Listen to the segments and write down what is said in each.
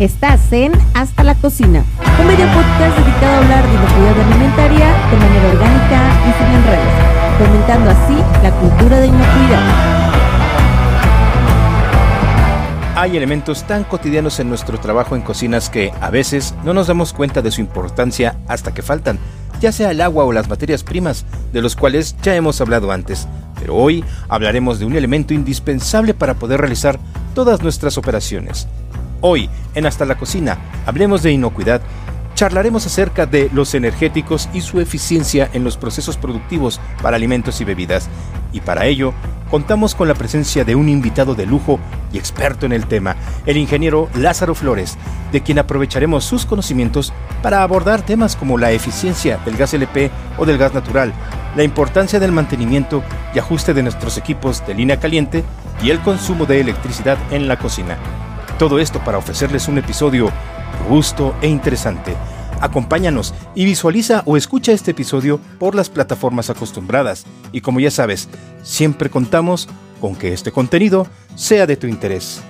Estás en Hasta la Cocina, un medio podcast dedicado a hablar de inocuidad alimentaria de manera orgánica y sin enredos, fomentando así la cultura de inocuidad. Hay elementos tan cotidianos en nuestro trabajo en cocinas que a veces no nos damos cuenta de su importancia hasta que faltan, ya sea el agua o las materias primas, de los cuales ya hemos hablado antes. Pero hoy hablaremos de un elemento indispensable para poder realizar todas nuestras operaciones, Hoy, en Hasta la Cocina, hablemos de inocuidad, charlaremos acerca de los energéticos y su eficiencia en los procesos productivos para alimentos y bebidas. Y para ello, contamos con la presencia de un invitado de lujo y experto en el tema, el ingeniero Lázaro Flores, de quien aprovecharemos sus conocimientos para abordar temas como la eficiencia del gas LP o del gas natural, la importancia del mantenimiento y ajuste de nuestros equipos de línea caliente y el consumo de electricidad en la cocina. Todo esto para ofrecerles un episodio robusto e interesante. Acompáñanos y visualiza o escucha este episodio por las plataformas acostumbradas. Y como ya sabes, siempre contamos con que este contenido sea de tu interés.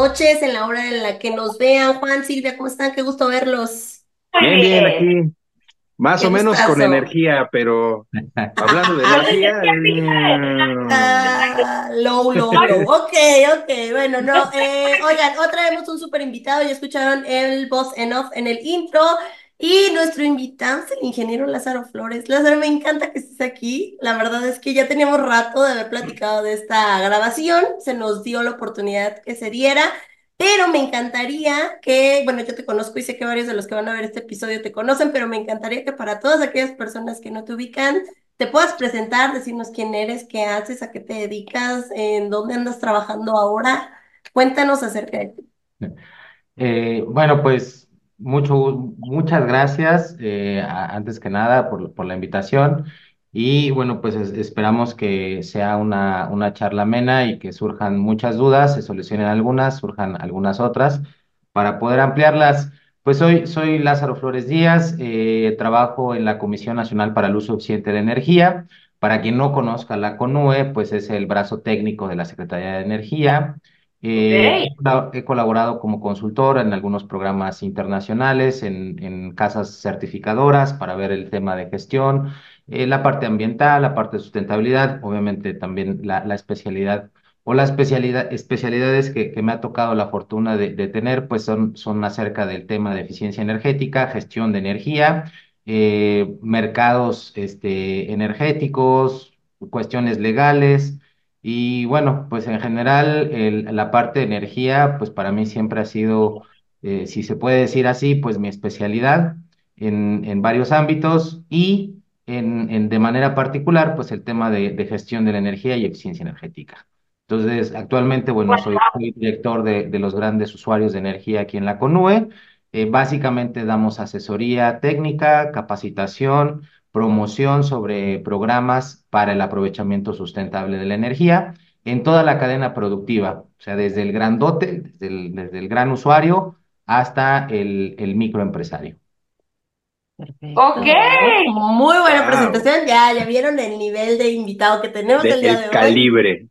Noches, en la hora en la que nos vean. Juan, Silvia, ¿cómo están? Qué gusto verlos. Bien, bien, aquí. Más o menos con energía, pero hablando de energía. Ah, low, low, low. Ok, ok, bueno, no. Eh, oigan, otra vez un súper invitado. Ya escucharon el voz en off en el intro. Y nuestro invitado es el ingeniero Lázaro Flores. Lázaro, me encanta que estés aquí. La verdad es que ya teníamos rato de haber platicado de esta grabación. Se nos dio la oportunidad que se diera. Pero me encantaría que, bueno, yo te conozco y sé que varios de los que van a ver este episodio te conocen, pero me encantaría que para todas aquellas personas que no te ubican, te puedas presentar, decirnos quién eres, qué haces, a qué te dedicas, en dónde andas trabajando ahora. Cuéntanos acerca de ti. Eh, bueno, pues muchas gracias, eh, antes que nada, por, la invitación. Y bueno, pues esperamos que sea una, una charla amena y que surjan muchas dudas, se solucionen algunas, surjan algunas otras, para poder ampliarlas. Pues soy, soy Lázaro Flores Díaz, eh, trabajo en la Comisión Nacional para el Uso Eficiente de Energía. Para quien no conozca la CONUE, pues es el brazo técnico de la Secretaría de Energía. Eh, he colaborado como consultor en algunos programas internacionales, en, casas certificadoras para ver el tema de gestión, eh, la parte ambiental, la parte de sustentabilidad, obviamente también la, especialidad o las especialidad, especialidades que, me ha tocado la fortuna de, tener, pues son, son acerca del tema de eficiencia energética, gestión de energía, eh, mercados este, energéticos, cuestiones legales. Y bueno, pues en general la parte de energía, pues para mí siempre ha sido, eh, si se puede decir así, pues mi especialidad en, en varios ámbitos y en, de manera particular, pues el tema de, gestión de la energía y eficiencia energética. Entonces, actualmente, bueno, soy, director de, de, los grandes usuarios de energía aquí en la CONUE. Eh, básicamente damos asesoría técnica, capacitación, promoción sobre programas para el aprovechamiento sustentable de la energía en toda la cadena productiva, o sea, desde el grandote, desde el, desde el gran usuario hasta el, el microempresario. Perfecto. Ok. Muy buena presentación. Ya, ya vieron el nivel de invitado que tenemos el día de hoy. Calibre.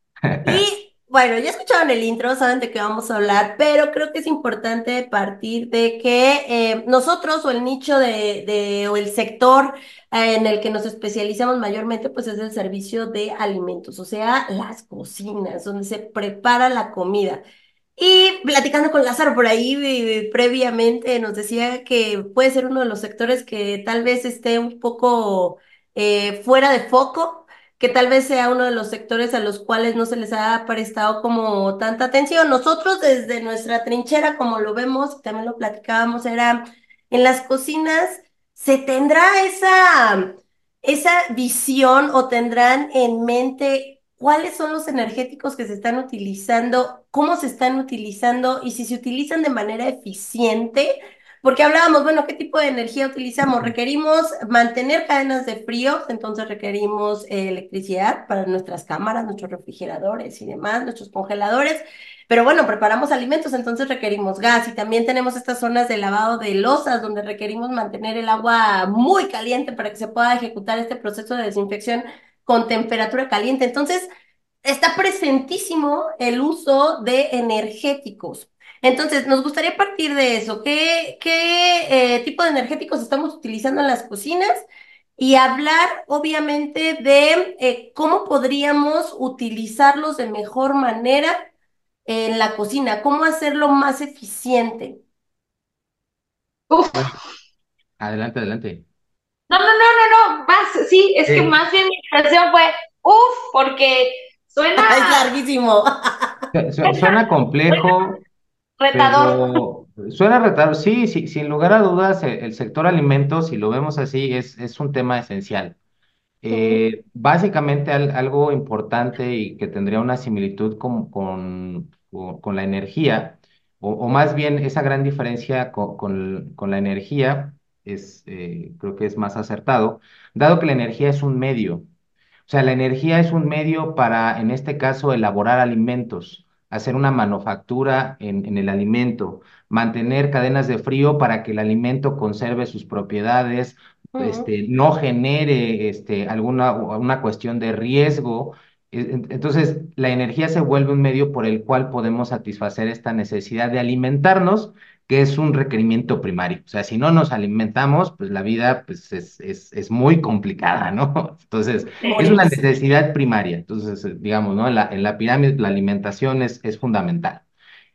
Y bueno, ya escucharon el intro, saben de qué vamos a hablar, pero creo que es importante partir de que eh, nosotros o el nicho de, de o el sector eh, en el que nos especializamos mayormente, pues es el servicio de alimentos, o sea, las cocinas, donde se prepara la comida. Y platicando con Lázaro por ahí eh, previamente, nos decía que puede ser uno de los sectores que tal vez esté un poco fuera de foco que tal vez sea uno de los sectores a los cuales no se les ha prestado como tanta atención. Nosotros desde nuestra trinchera, como lo vemos, también lo platicábamos, era en las cocinas, ¿se tendrá esa, esa visión o tendrán en mente cuáles son los energéticos que se están utilizando, cómo se están utilizando y si se utilizan de manera eficiente? Porque hablábamos, bueno, ¿qué tipo de energía utilizamos? Requerimos mantener cadenas de frío, entonces requerimos eh, electricidad para nuestras cámaras, nuestros refrigeradores y demás, nuestros congeladores. Pero bueno, preparamos alimentos, entonces requerimos gas y también tenemos estas zonas de lavado de losas donde requerimos mantener el agua muy caliente para que se pueda ejecutar este proceso de desinfección con temperatura caliente. Entonces, está presentísimo el uso de energéticos. Entonces, nos gustaría partir de eso. ¿Qué, qué eh, tipo de energéticos estamos utilizando en las cocinas? Y hablar, obviamente, de eh, cómo podríamos utilizarlos de mejor manera en la cocina, cómo hacerlo más eficiente. Uf. Adelante, adelante. No, no, no, no, no, más, sí, es que más bien mi expresión fue, uf, porque suena... Es larguísimo. Suena complejo, Retador. suena retador, sí, sí, sin lugar a dudas, el, sector alimentos, si lo vemos así, es, es un tema esencial. Eh, básicamente algo importante y que tendría una similitud con, con, con la energía, o, más bien esa gran diferencia con, con, la energía, es, eh, creo que es más acertado, dado que la energía es un medio. O sea, la energía es un medio para, en este caso, elaborar alimentos hacer una manufactura en, el alimento, mantener cadenas de frío para que el alimento conserve sus propiedades, este, no genere este, alguna una cuestión de riesgo. E, entonces, la energía se vuelve un medio por el cual podemos satisfacer esta necesidad de alimentarnos que es un requerimiento primario. O sea, si no nos alimentamos, pues la vida pues, es, es, es muy complicada, ¿no? Entonces, es una necesidad primaria. Entonces, digamos, ¿no? En la, en la pirámide la alimentación es, es fundamental.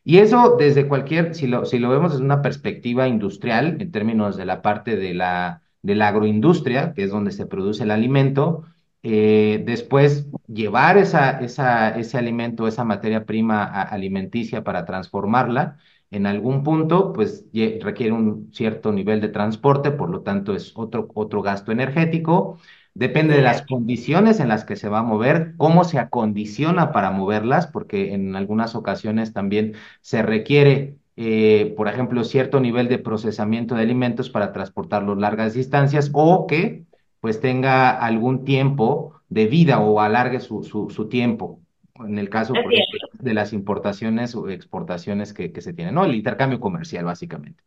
Y eso desde cualquier, si lo, si lo vemos desde una perspectiva industrial, en términos de la parte de la, de la agroindustria, que es donde se produce el alimento, eh, después llevar esa, esa, ese alimento, esa materia prima alimenticia para transformarla, en algún punto, pues requiere un cierto nivel de transporte, por lo tanto es otro, otro gasto energético. Depende de las condiciones en las que se va a mover, cómo se acondiciona para moverlas, porque en algunas ocasiones también se requiere, eh, por ejemplo, cierto nivel de procesamiento de alimentos para transportarlos largas distancias o que pues tenga algún tiempo de vida o alargue su, su, su tiempo en el caso de las importaciones o exportaciones que, que, se tienen, ¿no? El intercambio comercial, básicamente.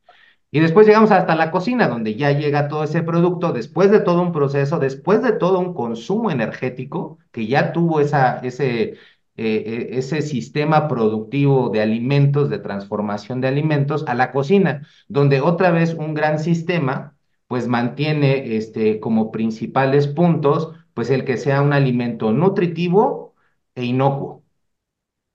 Y después llegamos hasta la cocina, donde ya llega todo ese producto, después de todo un proceso, después de todo un consumo energético, que ya tuvo esa, ese, eh, eh, ese sistema productivo de alimentos, de transformación de alimentos, a la cocina, donde otra vez un gran sistema, pues mantiene este, como principales puntos, pues el que sea un alimento nutritivo e inocuo.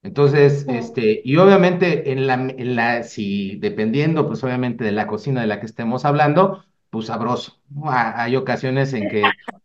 Entonces, este, y obviamente en la, en la, si dependiendo, pues obviamente de la cocina de la que estemos hablando, pues sabroso. Hay ocasiones en que,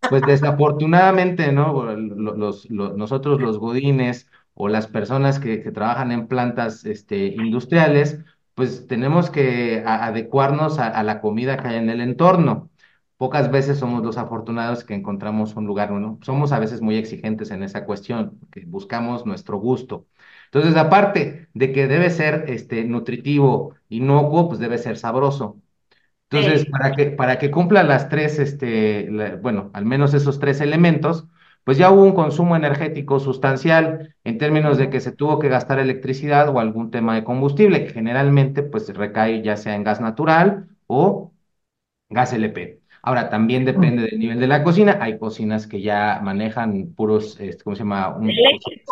pues desafortunadamente, ¿no? Los, nosotros los godines o las personas que, que trabajan en plantas este, industriales, pues tenemos que adecuarnos a, a, la comida que hay en el entorno. Pocas veces somos los afortunados que encontramos un lugar, ¿no? Somos a veces muy exigentes en esa cuestión, que buscamos nuestro gusto. Entonces, aparte de que debe ser este, nutritivo, inocuo, pues debe ser sabroso. Entonces, para que, para que cumpla las tres, este, bueno, al menos esos tres elementos, pues ya hubo un consumo energético sustancial en términos de que se tuvo que gastar electricidad o algún tema de combustible, que generalmente pues recae ya sea en gas natural o gas LP. Ahora, también depende del nivel de la cocina. Hay cocinas que ya manejan puros, este, ¿cómo se llama?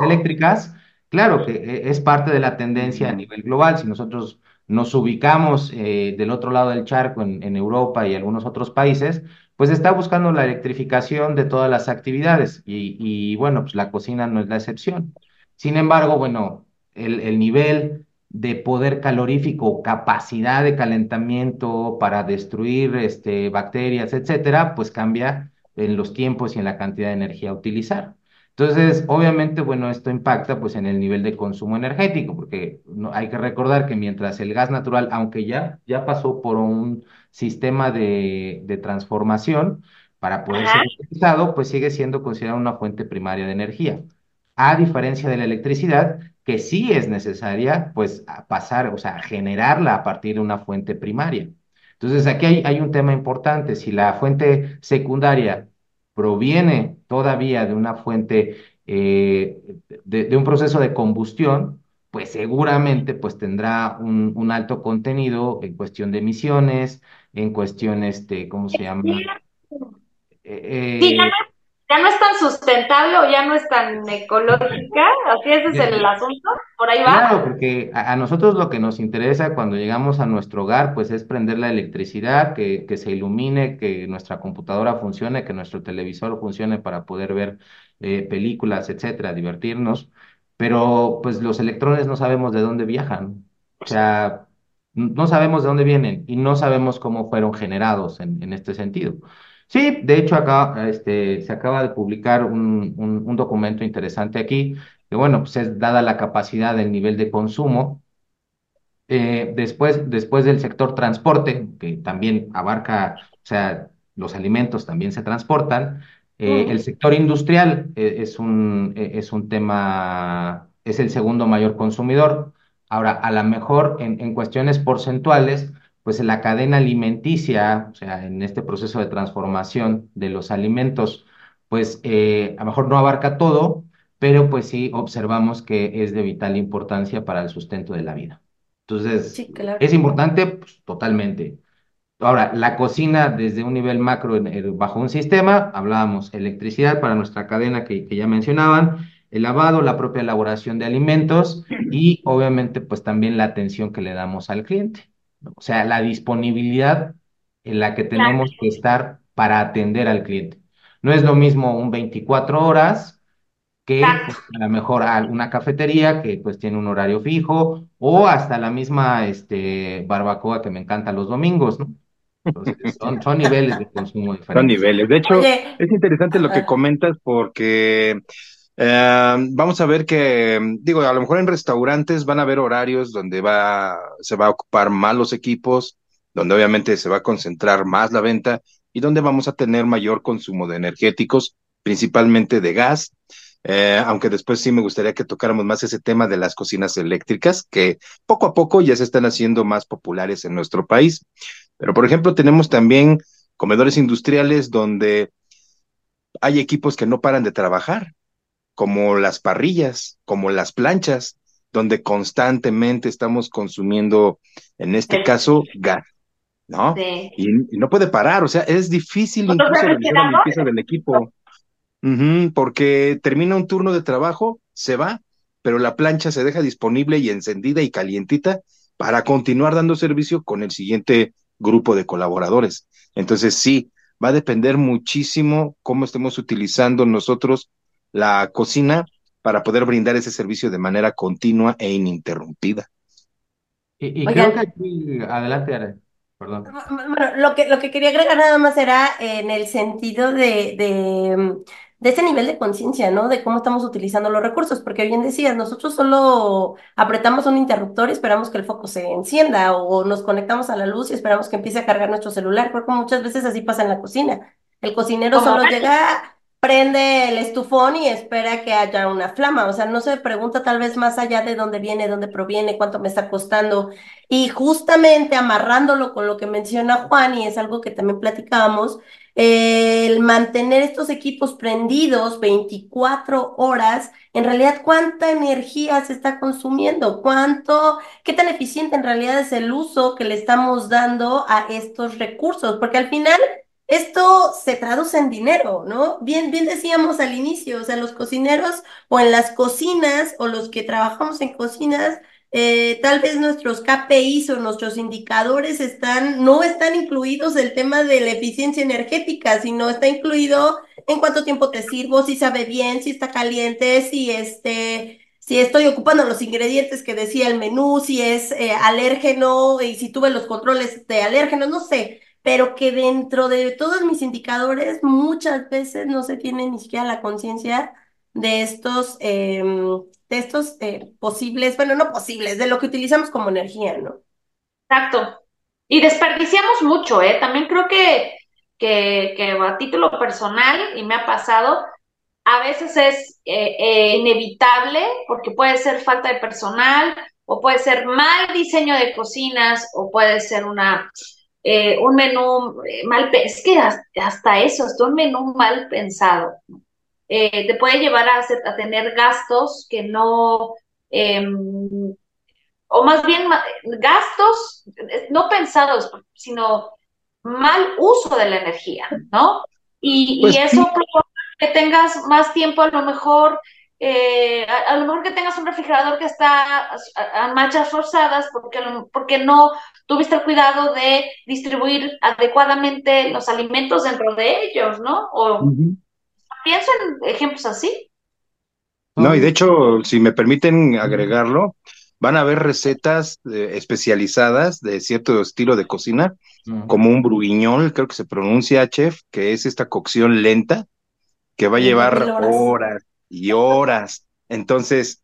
eléctricas. Claro que eh, es parte de la tendencia a nivel global. Si nosotros nos ubicamos eh, del otro lado del charco, en, Europa y algunos otros países, pues está buscando la electrificación de todas las actividades. Y, bueno, pues la cocina no es la excepción. Sin embargo, bueno, el, el nivel de poder calorífico, capacidad de calentamiento para destruir este, bacterias, etcétera, pues cambia en los tiempos y en la cantidad de energía a utilizar. Entonces, obviamente, bueno, esto impacta pues en el nivel de consumo energético, porque no, hay que recordar que mientras el gas natural, aunque ya, ya pasó por un sistema de, de transformación para poder ser utilizado, pues sigue siendo considerado una fuente primaria de energía. A diferencia de la electricidad, que sí es necesaria, pues, pasar, o sea, generarla a partir de una fuente primaria. Entonces, aquí hay, hay un tema importante. Si la fuente secundaria proviene todavía de una fuente, eh, de, un proceso de combustión, pues seguramente pues tendrá un, alto contenido en cuestión de emisiones, en cuestión, este, ¿cómo se llama? Eh, ya no es tan sustentable o ya no es tan ecológica, así ese es el asunto, por ahí va. Claro, porque a, nosotros lo que nos interesa cuando llegamos a nuestro hogar, pues es prender la electricidad, que, que se ilumine, que nuestra computadora funcione, que nuestro televisor funcione para poder ver eh, películas, etcétera, divertirnos, pero pues los electrones no sabemos de dónde viajan, o sea, no sabemos de dónde vienen y no sabemos cómo fueron generados en, en este sentido. Sí, de hecho acá este, se acaba de publicar un, un, documento interesante aquí, que bueno, pues es dada la capacidad del nivel de consumo. Eh, después, después del sector transporte, que también abarca, o sea, los alimentos también se transportan, eh, el sector industrial eh, es un, es un tema, es el segundo mayor consumidor. Ahora, a lo mejor en, en cuestiones porcentuales, pues en la cadena alimenticia, o sea, en este proceso de transformación de los alimentos, pues eh, a lo mejor no abarca todo, pero pues sí observamos que es de vital importancia para el sustento de la vida. Entonces, ¿es importante? Pues totalmente. Ahora, la cocina desde un nivel macro bajo un sistema, hablábamos electricidad para nuestra cadena que, que ya mencionaban, el lavado, la propia elaboración de alimentos y obviamente pues también la atención que le damos al cliente. O sea, la disponibilidad en la que tenemos que estar para atender al cliente. No es lo mismo un 24 horas que pues, a lo mejor una cafetería que pues tiene un horario fijo o hasta la misma este, barbacoa que me encanta los domingos, ¿no? Entonces, son, niveles de consumo diferentes. Son niveles. De hecho, es interesante lo que comentas porque eh, vamos a ver que, digo, a lo mejor en restaurantes van a haber horarios donde va, se va a ocupar más los equipos, donde obviamente se va a concentrar más la venta y donde vamos a tener mayor consumo de energéticos, principalmente de gas. Eh, aunque después sí me gustaría que tocáramos más ese tema de las cocinas eléctricas, que poco a poco ya se están haciendo más populares en nuestro país. Pero, por ejemplo, tenemos también comedores industriales donde hay equipos que no paran de trabajar como las parrillas, como las planchas, donde constantemente estamos consumiendo, en este caso, gas, ¿no? Sí. Y, no puede parar, o sea, es difícil incluso la limpieza del equipo, porque termina un turno de trabajo, se va, pero la plancha se deja disponible y encendida y calientita para continuar dando servicio con el siguiente grupo de colaboradores. Entonces, sí, va a depender muchísimo cómo estemos utilizando nosotros la cocina para poder brindar ese servicio de manera continua e ininterrumpida. Y, creo que aquí, adelante, perdón. Bueno, lo que, lo que quería agregar nada más era en el sentido de, de, de ese nivel de conciencia, ¿no? De cómo estamos utilizando los recursos, porque bien decías, nosotros solo apretamos un interruptor y esperamos que el foco se encienda, o nos conectamos a la luz y esperamos que empiece a cargar nuestro celular, porque muchas veces así pasa en la cocina. El cocinero solo llega prende el estufón y espera que haya una flama, o sea, no se pregunta tal vez más allá de dónde viene, dónde proviene, cuánto me está costando. Y justamente amarrándolo con lo que menciona Juan, y es algo que también platicábamos, el mantener estos equipos prendidos 24 horas, en realidad cuánta energía se está consumiendo, cuánto, qué tan eficiente en realidad es el uso que le estamos dando a estos recursos, porque al final esto se traduce en dinero, ¿no? Bien, bien decíamos al inicio, o sea, los cocineros o en las cocinas o los que trabajamos en cocinas, eh, tal vez nuestros KPIs o nuestros indicadores están, no están incluidos el tema de la eficiencia energética, sino está incluido en cuánto tiempo te sirvo, si sabe bien, si está caliente, si este, si estoy ocupando los ingredientes que decía el menú, si es eh, alérgeno y si tuve los controles de alérgenos, no sé pero que dentro de todos mis indicadores muchas veces no se tiene ni siquiera la conciencia de estos, em, de estos eh, posibles, bueno, no posibles, de lo que utilizamos como energía, ¿no? Exacto. Y desperdiciamos mucho, ¿eh? También creo que, que, a título personal, y me ha pasado, a veces es eh, eh, inevitable porque puede ser falta de personal o puede ser mal diseño de cocinas o puede ser una eh, un menú eh, mal, es que hasta eso, hasta un menú mal pensado, eh, te puede llevar a, a, tener gastos que no, em, o más bien gastos no pensados, sino mal uso de la energía, ¿no? Y, pues eso provoca que tengas más tiempo a lo mejor eh, a, lo mejor que tengas un refrigerador que está a, manchas forzadas porque, porque no tuviste el cuidado de distribuir adecuadamente los alimentos dentro de ellos, ¿no? O pienso en ejemplos así. No, y de hecho, si me permiten agregarlo, van a haber recetas eh, especializadas de cierto estilo de cocina, como un bruguiñol, creo que se pronuncia, chef, que es esta cocción lenta, que va a llevar horas y horas. Entonces,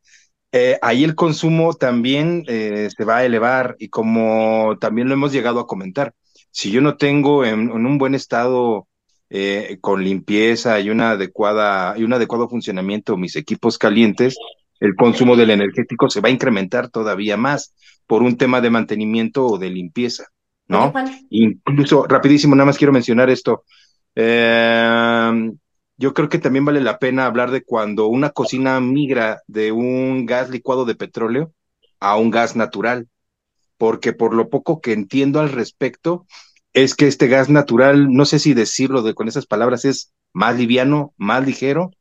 eh, ahí el consumo también eh, se va a elevar y como también lo hemos llegado a comentar, si yo no tengo en, un buen estado eh, con limpieza y una adecuada y un adecuado funcionamiento mis equipos calientes, el consumo del energético se va a incrementar todavía más por un tema de mantenimiento o de limpieza, ¿no? Incluso, rapidísimo, nada más quiero mencionar esto. Eh, yo creo que también vale la pena hablar de cuando una cocina migra de un gas licuado de petróleo a un gas natural, porque por lo poco que entiendo al respecto, es que este gas natural, no sé si decirlo de, con esas palabras, es más liviano, más ligero,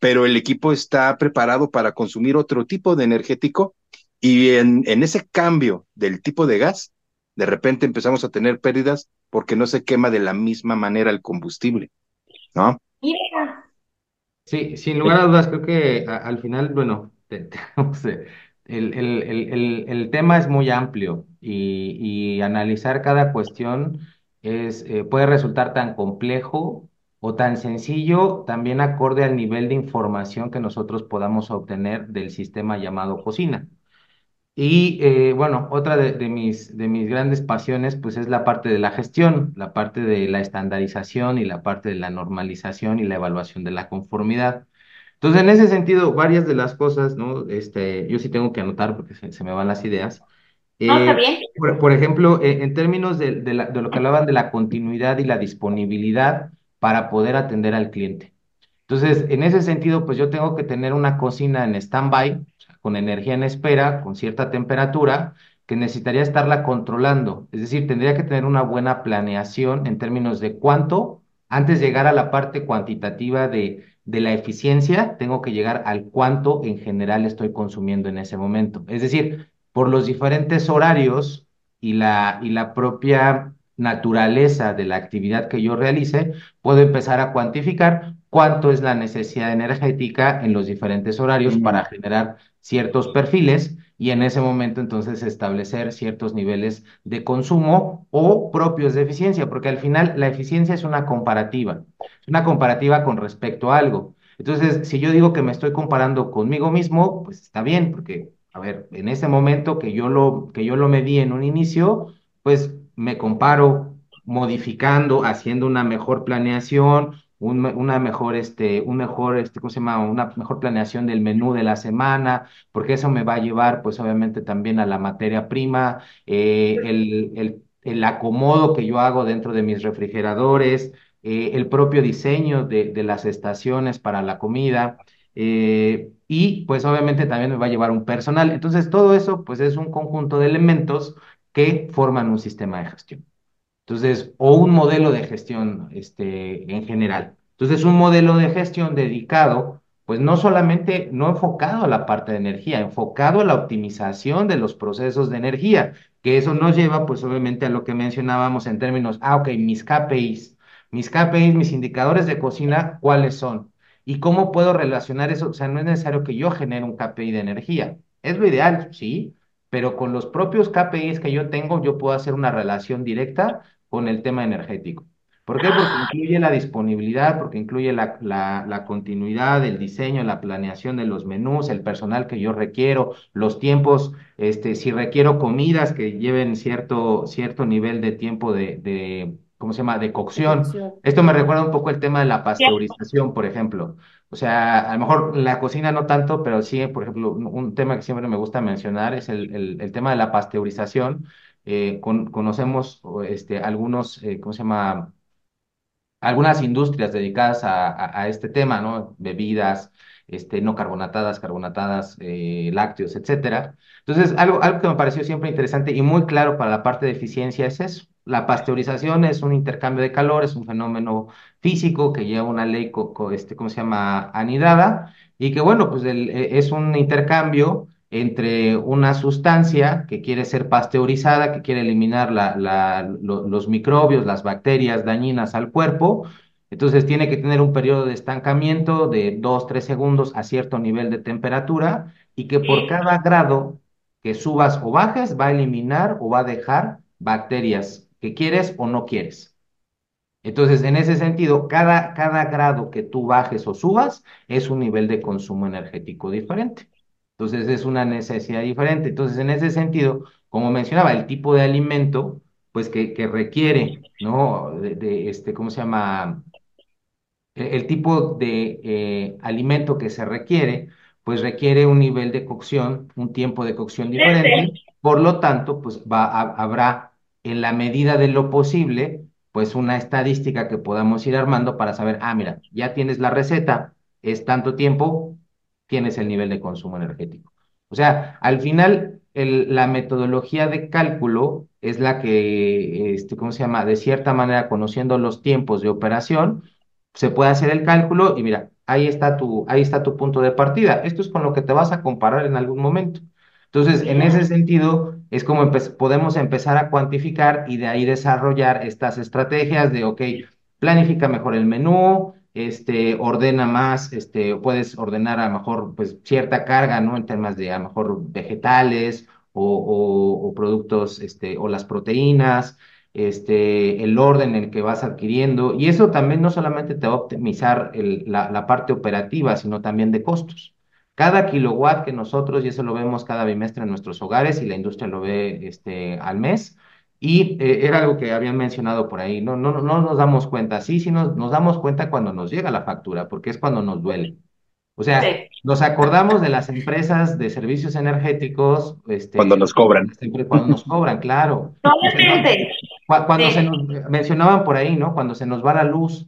pero el equipo está preparado para consumir otro tipo de energético y en, en ese cambio del tipo de gas, de repente empezamos a tener pérdidas porque no se quema de la misma manera el combustible, ¿no? Sí, sin lugar a dudas, creo que al final, bueno, el, el, tema es muy amplio y, analizar cada cuestión es, eh, puede resultar tan complejo o tan sencillo, también acorde al nivel de información que nosotros podamos obtener del sistema llamado cocina. Y eh, bueno, otra de, mis, de mis grandes pasiones pues es la parte de la gestión, la parte de la estandarización y la parte de la normalización y la evaluación de la conformidad. Entonces, en ese sentido, varias de las cosas, ¿no? Este, yo sí tengo que anotar porque se, me van las ideas. está eh, bien. Por, ejemplo, eh, en términos de, de, de lo que hablaban de la continuidad y la disponibilidad para poder atender al cliente. Entonces, en ese sentido, pues yo tengo que tener una cocina en stand-by, con energía en espera, con cierta temperatura, que necesitaría estarla controlando. Es decir, tendría que tener una buena planeación en términos de cuánto, antes de llegar a la parte cuantitativa de, de la eficiencia, tengo que llegar al cuánto en general estoy consumiendo en ese momento. Es decir, por los diferentes horarios y la, y la propia naturaleza de la actividad que yo realice, puedo empezar a cuantificar cuánto es la necesidad energética en los diferentes horarios para generar ciertos perfiles y en ese momento entonces establecer ciertos niveles de consumo o propios de eficiencia, porque al final la eficiencia es una comparativa, es una comparativa con respecto a algo. Entonces, si yo digo que me estoy comparando conmigo mismo, pues está bien, porque, a ver, en ese momento que yo lo, que yo lo medí en un inicio, pues me comparo modificando, haciendo una mejor planeación, una mejor, este, mejor, este, ¿cómo se llama? Una mejor planeación del menú de la semana, porque eso me va a llevar, pues obviamente también a la materia prima, eh, el, el, el, acomodo que yo hago dentro de mis refrigeradores, eh, el propio diseño de, de, las estaciones para la comida, eh, y pues obviamente también me va a llevar un personal. Entonces todo eso, pues es un conjunto de elementos que forman un sistema de gestión. Entonces, o un modelo de gestión este, en general. Entonces, un modelo de gestión dedicado, pues no solamente, no enfocado a la parte de energía, enfocado a la optimización de los procesos de energía, que eso nos lleva, pues obviamente, a lo que mencionábamos en términos, ah, ok, mis KPIs, mis KPIs, mis indicadores de cocina, ¿cuáles son? ¿Y cómo puedo relacionar eso? O sea, no es necesario que yo genere un KPI de energía. Es lo ideal, sí, pero con los propios KPIs que yo tengo, yo puedo hacer una relación directa con el tema energético. ¿Por qué? Porque ah. incluye la disponibilidad, porque incluye la, la, continuidad, el diseño, la planeación de los menús, el personal que yo requiero, los tiempos, este, si requiero comidas que lleven cierto, cierto nivel de tiempo de, de, ¿cómo se llama?, de cocción. Esto me recuerda un poco el tema de la pasteurización, por ejemplo. O sea, a lo mejor la cocina no tanto, pero sí, por ejemplo, un, tema que siempre me gusta mencionar es el, el, el tema de la pasteurización eh, conocemos este, algunos, eh, ¿cómo se llama? Algunas industrias dedicadas a, este tema, ¿no? Bebidas, este, no carbonatadas, carbonatadas, eh, lácteos, etcétera. Entonces, algo, algo que me pareció siempre interesante y muy claro para la parte de eficiencia es eso. La pasteurización es un intercambio de calor, es un fenómeno físico que lleva una ley, este, ¿cómo se llama?, anidada, y que, bueno, pues e, es un intercambio entre una sustancia que quiere ser pasteurizada, que quiere eliminar los microbios, las bacterias dañinas al cuerpo, entonces tiene que tener un periodo de estancamiento de 2, 3 segundos a cierto nivel de temperatura y que por cada grado que subas o bajes va a eliminar o va a dejar bacterias que quieres o no quieres. Entonces, en ese sentido, cada, cada grado que tú bajes o subas es un nivel de consumo energético diferente. Entonces, es una necesidad diferente. Entonces, en ese sentido, como mencionaba, el tipo de alimento, pues que, requiere, ¿no? De, este, ¿cómo se llama? El, tipo de eh, alimento que se requiere, pues requiere un nivel de cocción, un tiempo de cocción diferente. Por lo tanto, pues habrá en la medida de lo posible, pues una estadística que podamos ir armando para saber, ah, mira, ya tienes la receta, es tanto tiempo, tienes el nivel de consumo energético. O sea, al final, la metodología de cálculo es la que, este, ¿cómo se llama? De cierta manera, conociendo los tiempos de operación, se puede hacer el cálculo y mira, ahí está tu, ahí está tu punto de partida. Esto es con lo que te vas a comparar en algún momento. Entonces, en ese sentido, es como podemos empezar a cuantificar y de ahí desarrollar estas estrategias de, ok, planifica mejor el menú, este, ordena más, este, puedes ordenar a lo mejor pues cierta carga, ¿no? En temas de a lo mejor vegetales o, productos, este, o las proteínas, este, el orden en el que vas adquiriendo, y eso también no solamente te va a optimizar la, la parte operativa, sino también de costos. Cada kilowatt que nosotros, y eso lo vemos cada bimestre en nuestros hogares y la industria lo ve este, al mes, y eh, era algo que habían mencionado por ahí, no, no, no nos damos cuenta, sí, sí nos, nos damos cuenta cuando nos llega la factura, porque es cuando nos duele. O sea, nos acordamos de las empresas de servicios energéticos. Este, cuando nos cobran. Cuando nos cobran, claro. Cuando, se nos mencionaban por ahí, ¿no? Cuando se nos va la luz,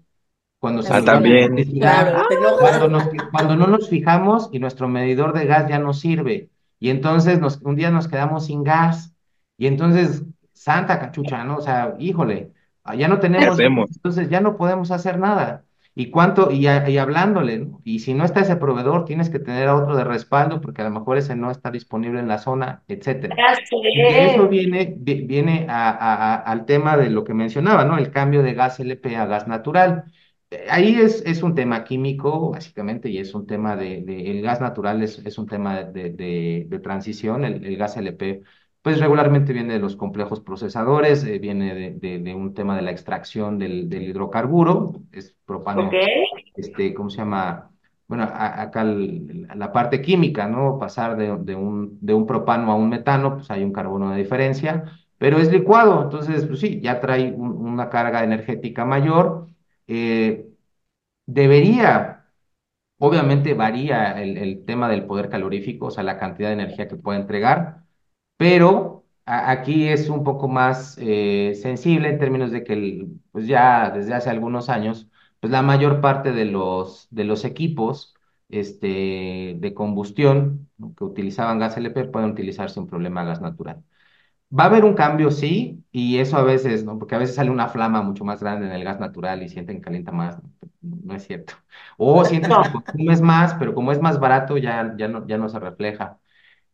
cuando se ah, también. cuando, cuando no nos fijamos y nuestro medidor de gas ya no sirve. Y entonces nos, un día nos quedamos sin gas. Y entonces, santa cachucha, ¿no? O sea, híjole, ya no tenemos, entonces ya no podemos hacer nada. ¿Y cuánto? Y, y hablándole, ¿no? Y si no está ese proveedor, tienes que tener a otro de respaldo porque a lo mejor ese no está disponible en la zona, etcétera. Y eso viene, viene al tema de lo que mencionaba, ¿no? El cambio de gas LP a gas natural ahí es, es un tema químico, básicamente, y es un tema de, el gas natural es, es un tema de, de, transición, el, gas LP, pues regularmente viene de los complejos procesadores, eh, viene de, un tema de la extracción del, del hidrocarburo, es propano, este, ¿cómo se llama? Bueno, acá la parte química, ¿no? Pasar de, un, de un propano a un metano, pues hay un carbono de diferencia, pero es licuado, entonces, pues sí, ya trae una carga energética mayor, eh, debería, obviamente varía el, tema del poder calorífico, o sea, la cantidad de energía que puede entregar, pero aquí es un poco más eh, sensible en términos de que pues ya desde hace algunos años, pues la mayor parte de los, de los equipos este, de combustión que utilizaban gas LP pueden utilizar sin problema gas natural. Va a haber un cambio, sí, y eso a veces, ¿no? Porque a veces sale una flama mucho más grande en el gas natural y sienten que calienta más, no, es cierto. O sienten que consumes más, pero como es más barato ya, ya, no, ya no se refleja.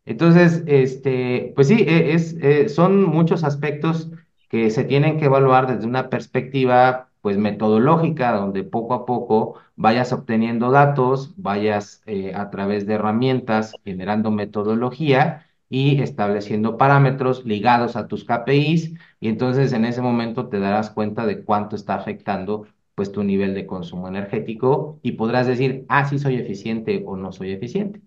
Entonces, este, pues sí, e, es, e, son muchos aspectos que se tienen que evaluar desde una perspectiva, pues, metodológica, donde poco a poco vayas obteniendo datos, vayas eh, a través de herramientas generando metodología y estableciendo parámetros ligados a tus KPIs y entonces en ese momento te darás cuenta de cuánto está afectando pues tu nivel de consumo energético y podrás decir, ah, sí soy eficiente o no soy eficiente.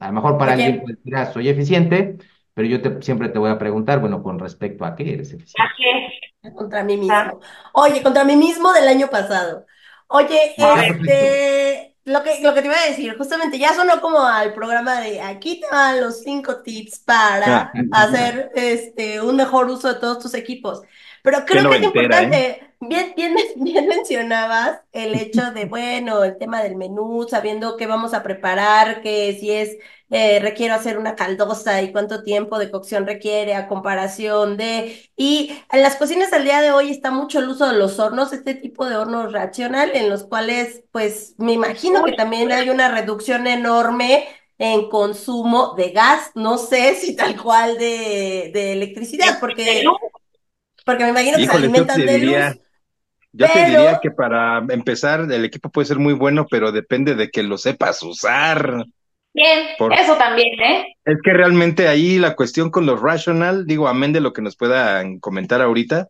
A lo mejor para alguien decir, ah, soy eficiente, pero yo te, siempre te voy a preguntar, bueno, con respecto a qué eres eficiente. ¿A qué? Contra mí mismo. Oye, contra mí mismo del año pasado. Oye, este, lo que, lo que te iba a decir, justamente ya sonó como al programa de aquí te van los cinco tips para ah. hacer este un mejor uso de todos tus equipos. Pero creo que es importante, ¿eh? bien, bien, bien mencionabas el hecho de, bueno, el tema del menú, sabiendo qué vamos a preparar, que si es, eh, requiero hacer una caldosa y cuánto tiempo de cocción requiere a comparación de, y en las cocinas al día de hoy está mucho el uso de los hornos, este tipo de hornos racional, en los cuales, pues, me imagino que también hay una reducción enorme en consumo de gas, no sé si tal cual de, de electricidad, porque porque me imagino que se alimentan de luz. Yo te diría que para empezar, el equipo puede ser muy bueno, pero depende de que lo sepas usar. Bien, eso también, ¿eh? Es que realmente ahí la cuestión con los rational, digo, amén de lo que nos puedan comentar ahorita,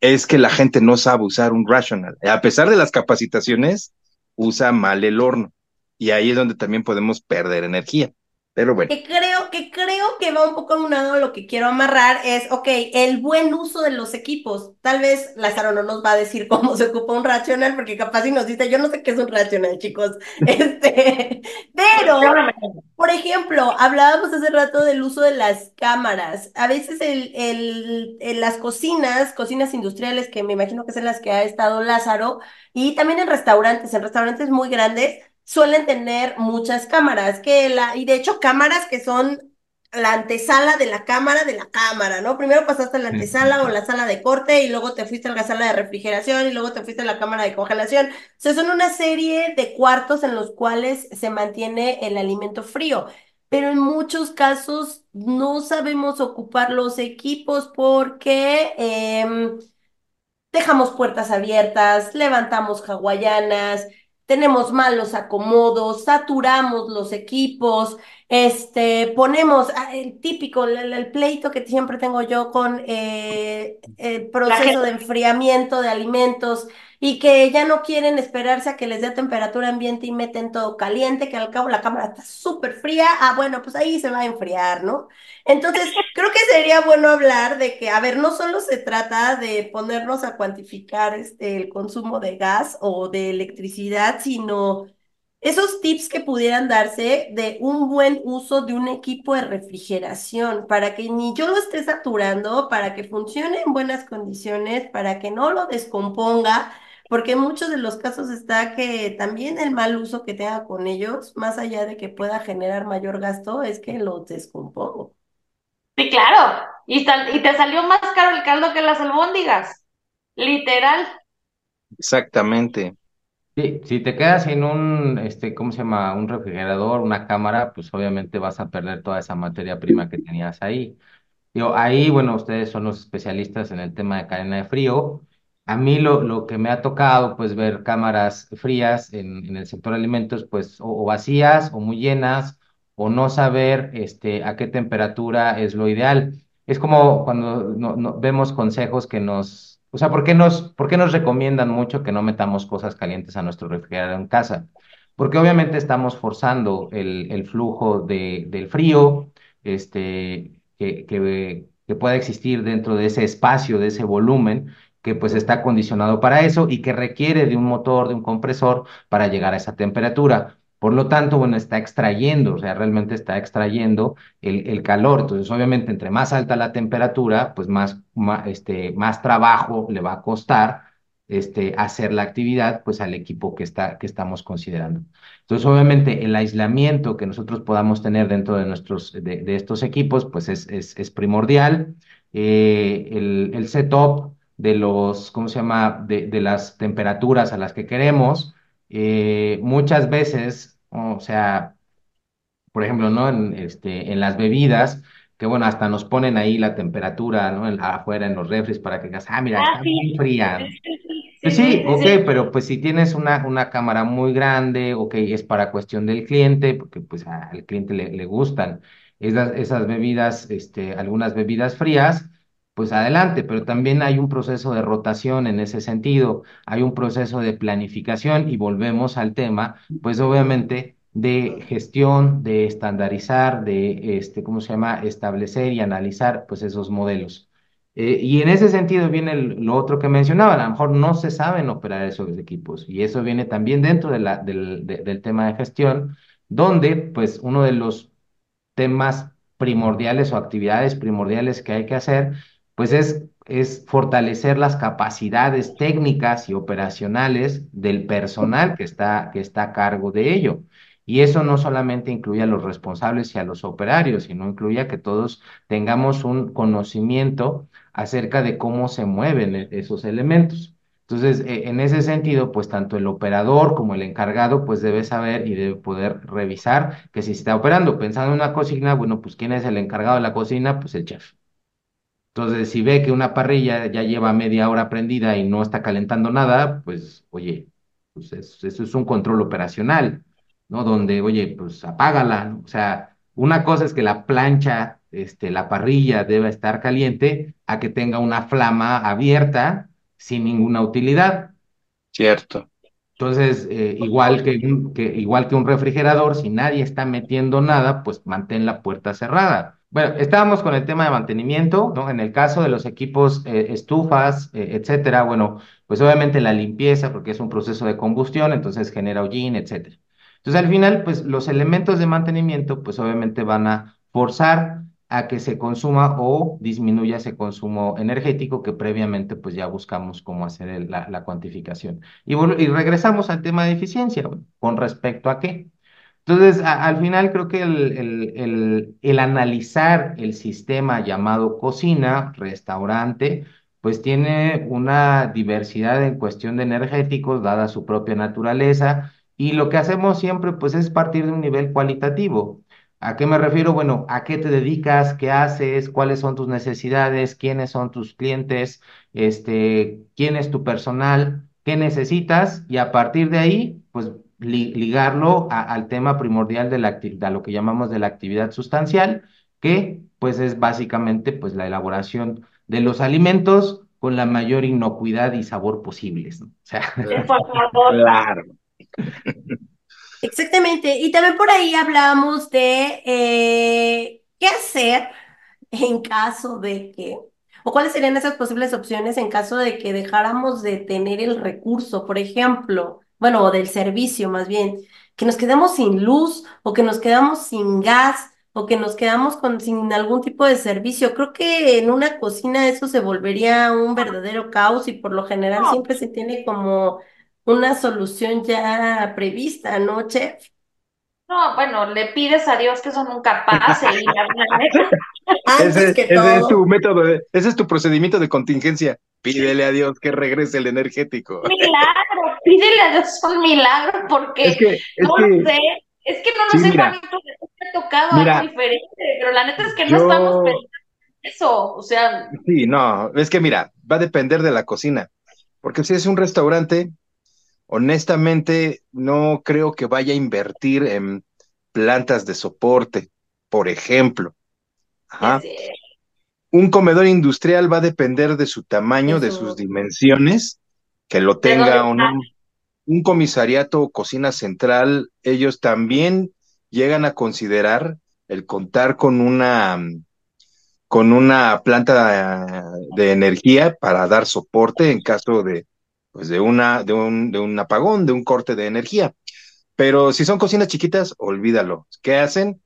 es que la gente no sabe usar un rational. A pesar de las capacitaciones, usa mal el horno. Y ahí es donde también podemos perder energía. Pero bueno. Que creo, que creo que va un poco a un lado lo que quiero amarrar es, ok, el buen uso de los equipos. Tal vez Lázaro no nos va a decir cómo se ocupa un racional, porque capaz si nos dice, yo no sé qué es un racional, chicos. Este, pero, por ejemplo, hablábamos hace rato del uso de las cámaras. A veces el, el, en las cocinas, cocinas industriales, que me imagino que son las que ha estado Lázaro, y también en restaurantes, en restaurantes muy grandes, suelen tener muchas cámaras, que la, y de hecho cámaras que son la antesala de la cámara de la cámara, ¿no? Primero pasaste a la antesala o la sala de corte y luego te fuiste a la sala de refrigeración y luego te fuiste a la cámara de congelación. O sea, son una serie de cuartos en los cuales se mantiene el alimento frío. Pero en muchos casos no sabemos ocupar los equipos porque em, dejamos puertas abiertas, levantamos hawaianas, tenemos malos acomodos, saturamos los equipos, este, ponemos ah, el típico, el, pleito que siempre tengo yo con eh, el proceso de enfriamiento de alimentos y que ya no quieren esperarse a que les dé temperatura ambiente y meten todo caliente, que al cabo la cámara está súper fría, ah, bueno, pues ahí se va a enfriar, ¿no? Entonces, creo que sería bueno hablar de que, a ver, no solo se trata de ponernos a cuantificar este, el consumo de gas o de electricidad, sino esos tips que pudieran darse de un buen uso de un equipo de refrigeración para que ni yo lo esté saturando, para que funcione en buenas condiciones, para que no lo descomponga porque en muchos de los casos está que también el mal uso que tenga con ellos, más allá de que pueda generar mayor gasto, es que los descompongo. Sí, claro. Y, y te salió más caro el caldo que las albóndigas. Literal. Exactamente. Sí, si te quedas sin un, este, ¿cómo se llama? Un refrigerador, una cámara, pues obviamente vas a perder toda esa materia prima que tenías ahí. Yo, ahí, bueno, ustedes son los especialistas en el tema de cadena de frío. A mí lo, lo que me ha tocado, pues ver cámaras frías en, el sector alimentos, pues o, vacías o muy llenas, o no saber este, a qué temperatura es lo ideal. Es como cuando no, vemos consejos que nos, o sea, ¿por qué nos, por qué nos recomiendan mucho que no metamos cosas calientes a nuestro refrigerador en casa? Porque obviamente estamos forzando el, flujo de, del frío, este, que, que, que pueda existir dentro de ese espacio, de ese volumen, que pues está condicionado para eso y que requiere de un motor, de un compresor para llegar a esa temperatura. Por lo tanto, bueno, está extrayendo, o sea, realmente está extrayendo el, calor. Entonces, obviamente, entre más alta la temperatura, pues más, este, más trabajo le va a costar este, hacer la actividad pues al equipo que, está, que estamos considerando. Entonces, obviamente, el aislamiento que nosotros podamos tener dentro de, nuestros, de, estos equipos pues es, es, es primordial. Eh, el, el setup de los, ¿cómo se llama?, de, de las temperaturas a las que queremos. Eh, muchas veces, o sea, por ejemplo, ¿no? En, este, en las bebidas, que bueno, hasta nos ponen ahí la temperatura, ¿no? afuera en los refres para que digas, ah, mira, está muy fría. Pues sí, ok, pero pues si tienes una, una cámara muy grande, ok, es para cuestión del cliente, porque pues al cliente le, le gustan esas, esas bebidas, este, algunas bebidas frías, pues adelante, pero también hay un proceso de rotación en ese sentido, hay un proceso de planificación y volvemos al tema, pues obviamente de gestión, de estandarizar, de, este, ¿cómo se llama?, establecer y analizar, pues esos modelos. Eh, y en ese sentido viene lo otro que mencionaba, a lo mejor no se saben operar esos equipos y eso viene también dentro del, del tema de gestión, donde pues uno de los temas primordiales o actividades primordiales que hay que hacer, pues es, es fortalecer las capacidades técnicas y operacionales del personal que está, que está a cargo de ello. Y eso no solamente incluye a los responsables y a los operarios, sino incluye a que todos tengamos un conocimiento acerca de cómo se mueven e-, esos elementos. Entonces, e-, en ese sentido, pues tanto el operador como el encargado, pues debe saber y debe poder revisar que si está operando. Pensando en una cocina, bueno, pues ¿quién es el encargado de la cocina? Pues el chef. Entonces, si ve que una parrilla ya lleva media hora prendida y no está calentando nada, pues, oye, pues eso es un control operacional. ¿no? Donde, oye, pues apágala, O sea, una cosa es que la plancha, este, la parrilla debe estar caliente a que tenga una flama abierta sin ninguna utilidad. Cierto. Entonces, eh, igual, que que, igual que un refrigerador, si nadie está metiendo nada, pues mantén la puerta cerrada. Bueno, estábamos con el tema de mantenimiento, ¿no? En el caso de los equipos, eh, estufas, eh, etcétera, bueno, pues obviamente la limpieza, porque es un proceso de combustión, entonces genera hollín, etcétera. Entonces, al final, pues los elementos de mantenimiento, pues obviamente van a forzar a que se consuma o disminuya ese consumo energético que previamente pues ya buscamos cómo hacer la, cuantificación. Y, y regresamos al tema de eficiencia, ¿con respecto a qué? Entonces, al final creo que el, analizar el sistema llamado cocina, restaurante, pues tiene una diversidad en cuestión de energéticos, dada su propia naturaleza, y lo que hacemos siempre, pues, es partir de un nivel cualitativo. ¿A qué me refiero? Bueno, ¿a qué te dedicas? ¿Qué haces? ¿Cuáles son tus necesidades? ¿Quiénes son tus clientes? Este, ¿quién es tu personal? ¿Qué necesitas? Y a partir de ahí, pues, ligarlo al tema primordial de la actividad, lo que llamamos de la actividad sustancial, que, pues, es básicamente, pues, la elaboración de los alimentos con la mayor inocuidad y sabor posibles. O sea, claro. Exactamente. Y también por ahí hablamos de eh, qué hacer en caso de que, o cuáles serían esas posibles opciones en caso de que dejáramos de tener el recurso, por ejemplo, bueno, o del servicio más bien, que nos quedamos sin luz o que nos quedamos sin gas o que nos quedamos con, sin algún tipo de servicio. Creo que en una cocina eso se volvería un verdadero caos y por lo general siempre se tiene como una solución ya prevista, ¿no, chef? No, bueno, le pides a Dios que eso nunca pase y ese, ese es tu método, ese es tu procedimiento de contingencia. Pídele a Dios que regrese el energético. Milagro, pídele a Dios un milagro porque es que, no sé, es que no lo sé, Juanito, me ha tocado algo diferente, pero la neta es que no estamos pensando eso, o sea. Sí, no, es que mira, va a depender de la cocina, porque si es un restaurante, honestamente no creo que vaya a invertir en plantas de soporte, por ejemplo. Un comedor industrial va a depender de su tamaño, de sus dimensiones, que lo tenga o no. Un comisariato o cocina central, ellos también llegan a considerar el contar con una con una planta de energía para dar soporte en caso de, pues de una, de un, de un apagón, de un corte de energía. Pero si son cocinas chiquitas, olvídalo. ¿Qué hacen?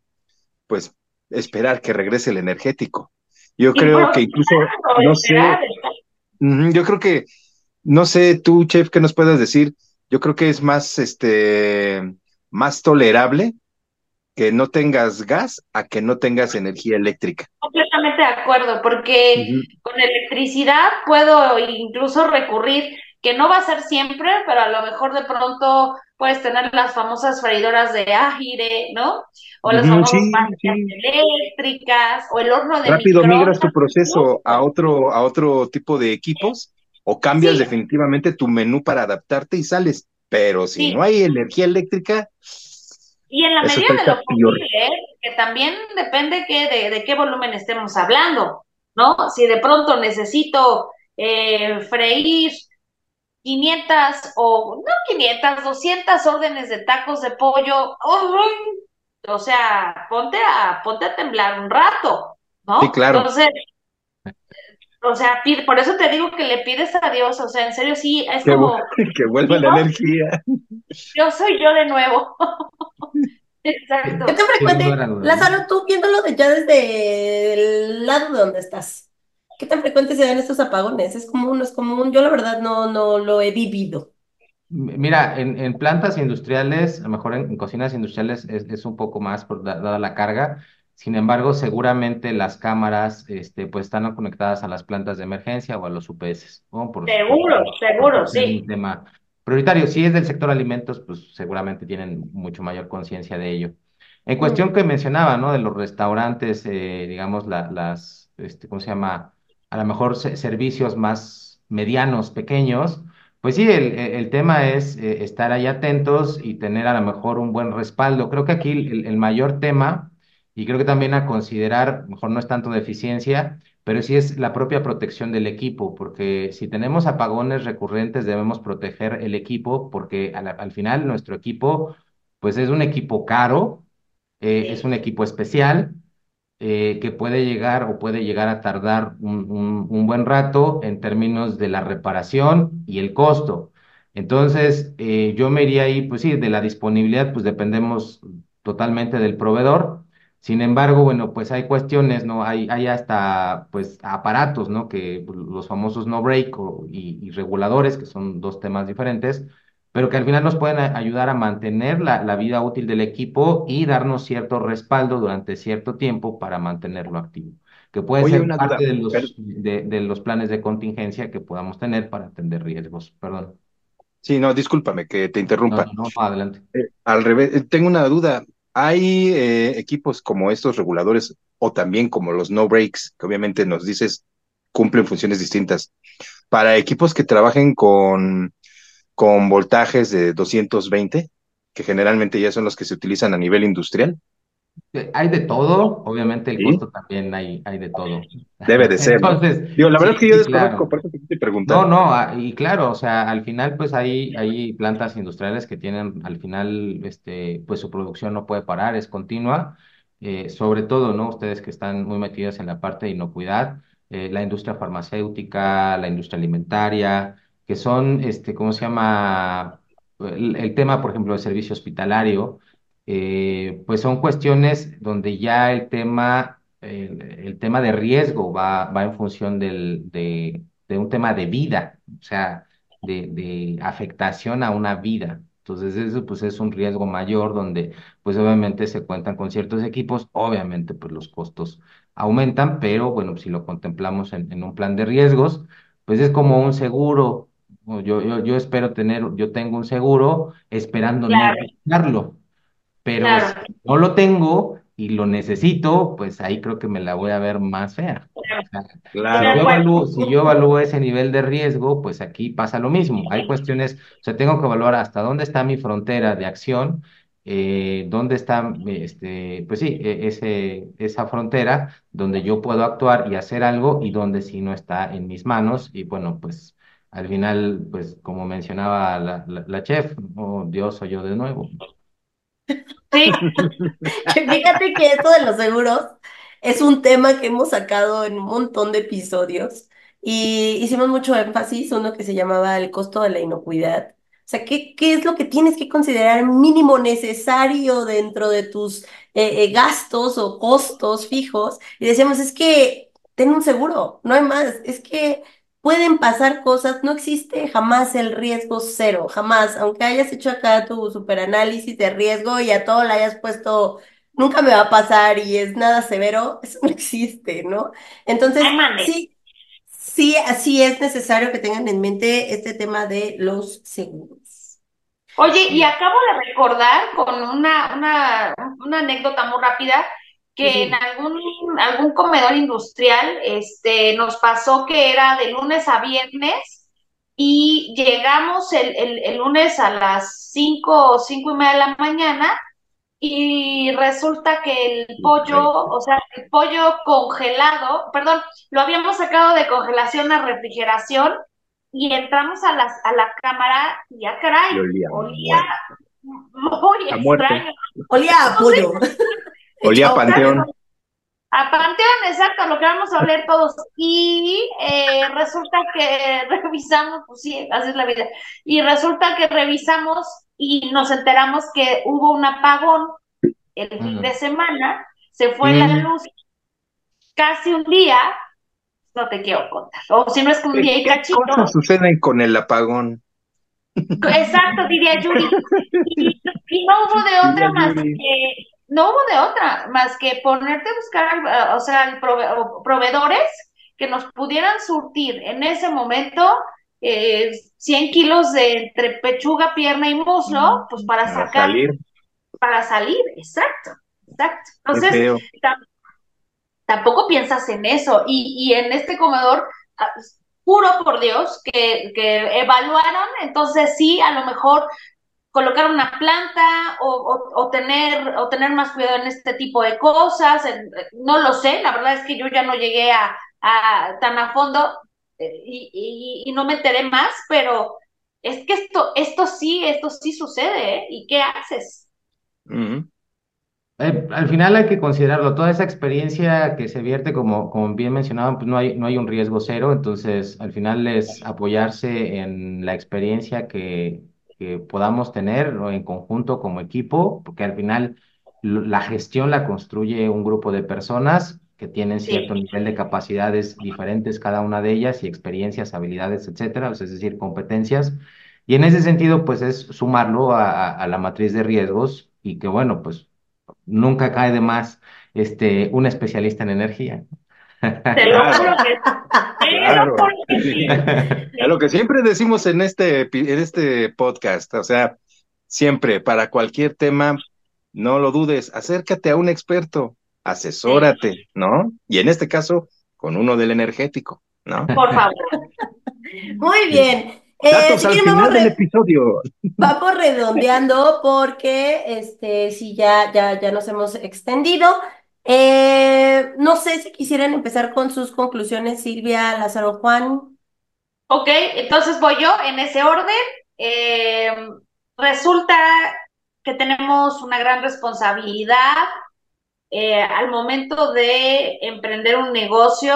Pues esperar que regrese el energético. Yo creo que incluso, no sé, yo creo que, no sé, tú, chef, ¿qué nos puedes decir? Yo creo que es más, este, más tolerable que no tengas gas a que no tengas energía eléctrica. Completamente de acuerdo, porque con electricidad puedo incluso recurrir que no va a ser siempre, pero a lo mejor de pronto puedes tener las famosas freidoras de aire, ¿no? O las famosas eléctricas, o el horno de Rápido migras tu proceso a otro, a otro tipo de equipos, o cambias definitivamente tu menú para adaptarte y sales. Pero si no hay energía eléctrica, y en la medida de lo posible, ¿eh? que también depende que de, de, qué volumen estemos hablando, ¿no? Si de pronto necesito eh, freír 500 o no 500, 200 órdenes de tacos de pollo. o sea, ponte a, ponte a temblar un rato, ¿no? Sí, claro. Entonces, O sea, por eso te digo que le pides a Dios, o sea, en serio, sí, es como... Que vuelva la energía. Yo soy yo de nuevo. Exacto. ¿Qué te frecuente, Lázaro, tú viéndolo de ya desde el lado de donde estás? ¿Qué tan frecuente se dan estos apagones? ¿Es común, no es común? Yo la verdad no, no lo he vivido. Mira, en, plantas industriales, a lo mejor en, cocinas industriales es, un poco más por dada la carga. Sin embargo, seguramente las cámaras este, pues están conectadas a las plantas de emergencia o a los UPS. seguro, seguro, sí. Un tema prioritario. Si es del sector alimentos, pues seguramente tienen mucho mayor conciencia de ello. En cuestión que mencionaba, ¿no? De los restaurantes, eh, digamos, las, este, ¿cómo se llama? A lo mejor servicios más medianos, pequeños, pues sí, el, el tema es eh, estar ahí atentos y tener a lo mejor un buen respaldo. Creo que aquí el, el mayor tema, y creo que también a considerar, mejor no es tanto de eficiencia, pero sí es la propia protección del equipo, porque si tenemos apagones recurrentes debemos proteger el equipo, porque al, al final nuestro equipo, pues es un equipo caro, eh, es un equipo especial, eh, que puede llegar o puede llegar a tardar un, un, buen rato en términos de la reparación y el costo. Entonces, eh, yo me iría ahí, pues sí, de la disponibilidad, pues dependemos totalmente del proveedor. Sin embargo, bueno, pues hay cuestiones, ¿no? Hay, hay hasta, pues, aparatos, ¿no? Que los famosos no break y, y reguladores, que son dos temas diferentes, pero que al final nos pueden ayudar a mantener la, la, vida útil del equipo y darnos cierto respaldo durante cierto tiempo para mantenerlo activo, que puede ser parte de, los, de, los planes de contingencia que podamos tener para atender riesgos. Perdón. Sí, no, discúlpame que te interrumpa. No, no, adelante. Eh, al revés, eh, tengo una duda. ¿Hay eh, equipos como estos reguladores o también como los no breaks, que obviamente nos dices cumplen funciones distintas, para equipos que trabajen con con voltajes de 220, que generalmente ya son los que se utilizan a nivel industrial. Hay de todo, obviamente el costo también hay, hay de todo. Debe de ser. Entonces, Digo, la verdad es que yo desconozco, por eso te preguntando. No, no, ah, y claro, o sea, al final pues hay, hay plantas industriales que tienen, al final, este, pues su producción no puede parar, es continua, eh, sobre todo, ¿no? Ustedes que están muy metidos en la parte de inocuidad, eh, la industria farmacéutica, la industria alimentaria, que son, este, ¿cómo se llama? El, tema, por ejemplo, del servicio hospitalario, eh, pues son cuestiones donde ya el tema, el, tema de riesgo va, va en función del, de, un tema de vida, o sea, de, afectación a una vida. Entonces, eso pues es un riesgo mayor donde pues obviamente se cuentan con ciertos equipos, obviamente pues los costos aumentan, pero bueno, si lo contemplamos en un plan de riesgos, pues es como un seguro yo, yo, yo espero tener, yo tengo un seguro esperando no necesitarlo, pero si no lo tengo y lo necesito, pues ahí creo que me la voy a ver más fea. Claro. Si, yo evalúo, si yo evalúo ese nivel de riesgo, pues aquí pasa lo mismo. Hay cuestiones, o sea, tengo que evaluar hasta dónde está mi frontera de acción, eh, dónde está, este, pues sí, e, ese, esa frontera donde yo puedo actuar y hacer algo y donde sí no está en mis manos. Y bueno, pues al final, pues como mencionaba la, la, chef, oh, Dios soy yo de nuevo. Sí, fíjate que esto de los seguros es un tema que hemos sacado en un montón de episodios y hicimos mucho énfasis, uno que se llamaba el costo de la inocuidad. O sea, ¿qué, qué es lo que tienes que considerar mínimo necesario dentro de tus eh, eh, gastos o costos fijos? Y decíamos, es que ten un seguro, no hay más, es que pueden pasar cosas, no existe jamás el riesgo cero, jamás, aunque hayas hecho acá tu superanálisis de riesgo y a todo le hayas puesto, nunca me va a pasar y es nada severo, eso no existe, ¿no? Entonces, sí, sí, así es necesario que tengan en mente este tema de los seguros. Oye, y acabo de recordar con una, una, una anécdota muy rápida que en algún, algún comedor industrial este, nos pasó que era de lunes a viernes y llegamos el, el, lunes a las 5 o 5 y media de la mañana y resulta que el pollo, o sea, el pollo congelado, perdón, lo habíamos sacado de congelación a refrigeración y entramos a, las, a la cámara y ya caray, olía, muy extraño. Olía a pollo. Olía a panteón. A Panteón, exacto, lo que vamos a leer todos. Y eh, resulta que revisamos, pues sí, así es la vida. Y resulta que revisamos y nos enteramos que hubo un apagón el fin de semana, se fue la luz casi un día, no te quiero contar. O si no es que un día y cachito. ¿Qué cosas suceden con el apagón? Exacto, diría Yuri. Y, no hubo de otra más que no hubo de otra más que ponerte a buscar, o sea, proveedores que nos pudieran surtir en ese momento eh, 100 kilos de entre pechuga, pierna y muslo, pues para, sacar. Salir. Para salir, exacto, exacto. Entonces, tampoco piensas en eso. Y, y en este comedor, ah, juro por Dios que, que evaluaron, entonces sí, a lo mejor colocar una planta o, tener, o tener más cuidado en este tipo de cosas. No lo sé, la verdad es que yo ya no llegué a, tan a fondo eh, y, no me enteré más, pero es que esto, esto sí, esto sí sucede, ¿eh? ¿Y qué haces? Eh, al final hay que considerarlo, toda esa experiencia que se vierte, como, como bien mencionaban, pues no hay, no hay un riesgo cero, entonces al final es apoyarse en la experiencia que, que podamos tener en conjunto como equipo, porque al final la gestión la construye un grupo de personas que tienen cierto nivel de capacidades diferentes cada una de ellas y experiencias, habilidades, etcétera, es decir, competencias. Y en ese sentido, pues es sumarlo a, la matriz de riesgos y que, bueno, pues nunca cae de más este, un especialista en energía. Te lo juro que, claro. lo que siempre decimos en este, en este podcast, o sea, siempre, para cualquier tema, no lo dudes, acércate a un experto, asesórate, ¿no? Y en este caso, con uno del energético, ¿no? Por favor. Muy bien. Eh, al final del episodio. Vamos redondeando porque este sí ya, ya, ya nos hemos extendido. Eh, no sé si quisieran empezar con sus conclusiones, Silvia, Lázaro, Juan. Ok, entonces voy yo en ese orden. Eh, resulta que tenemos una gran responsabilidad eh, al momento de emprender un negocio,